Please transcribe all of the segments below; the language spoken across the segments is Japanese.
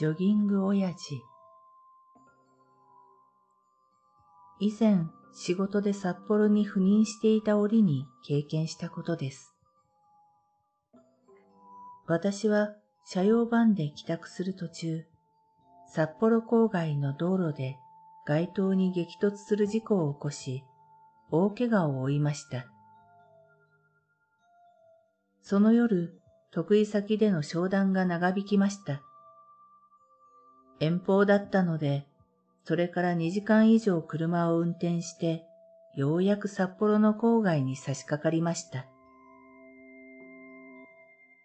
ジョギング親父以前仕事で札幌に赴任していた折に経験したことです。私は車用バンで帰宅する途中、札幌郊外の道路で街灯に激突する事故を起こし、大怪我を負いました。その夜、得意先での商談が長引きました。遠方だったので、それから2時間以上車を運転して、ようやく札幌の郊外に差し掛かりました。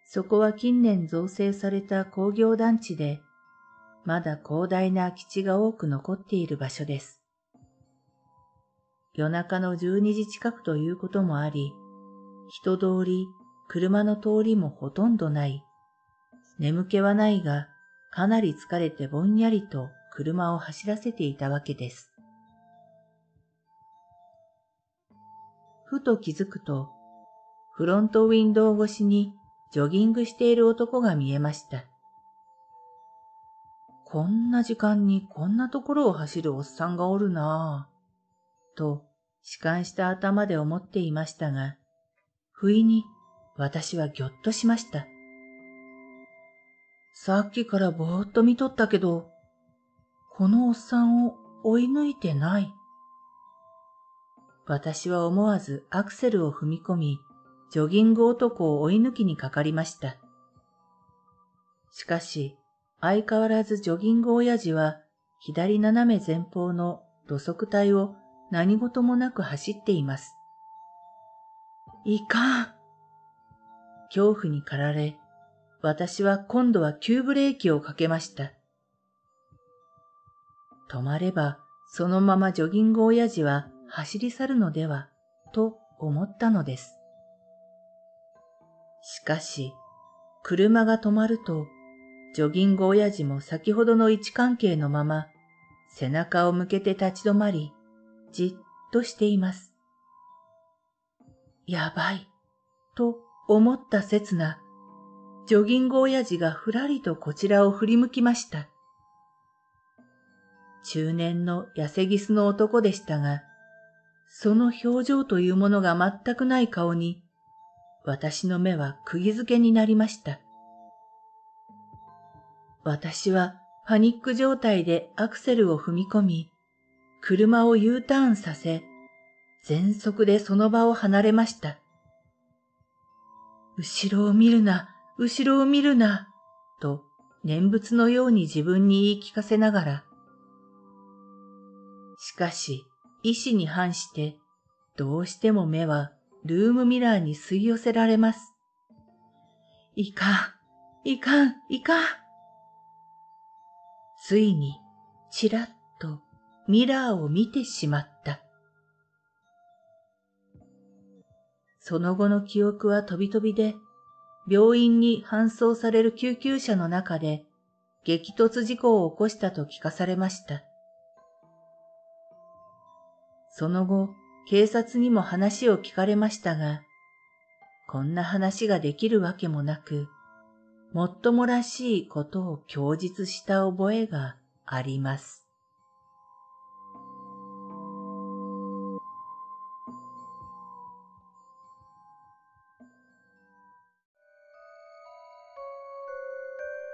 そこは近年造成された工業団地で、まだ広大な空き地が多く残っている場所です。夜中の12時近くということもあり、人通り、車の通りもほとんどない。眠気はないが、かなり疲れてぼんやりと車を走らせていたわけです。ふと気づくと、フロントウィンドウ越しにジョギングしている男が見えました。こんな時間にこんなところを走るおっさんがおるなぁ、と弛緩した頭で思っていましたが、不意に私はぎょっとしました。さっきからぼーっと見とったけど、このおっさんを追い抜いてない。私は思わずアクセルを踏み込み、ジョギング男を追い抜きにかかりました。しかし、相変わらずジョギング親父は左斜め前方の土足体を何事もなく走っています。いかん恐怖に駆られ、私は今度は急ブレーキをかけました。止まればそのままジョギング親父は走り去るのではと思ったのです。しかし、車が止まると、ジョギング親父も先ほどの位置関係のまま、背中を向けて立ち止まり、じっとしています。やばい、と思った刹那、ジョギング親父がふらりとこちらを振り向きました。中年の痩せぎすの男でしたが、その表情というものが全くない顔に、私の目は釘付けになりました。私はパニック状態でアクセルを踏み込み、車を U ターンさせ、全速でその場を離れました。後ろを見るな、後ろを見るな、と念仏のように自分に言い聞かせながら。しかし、意志に反して、どうしても目はルームミラーに吸い寄せられます。いかん、いかん、いかん。ついに、ちらっとミラーを見てしまった。その後の記憶は飛び飛びで、病院に搬送される救急車の中で激突事故を起こしたと聞かされました。その後、警察にも話を聞かれましたが、こんな話ができるわけもなく、もっともらしいことを供述した覚えがあります。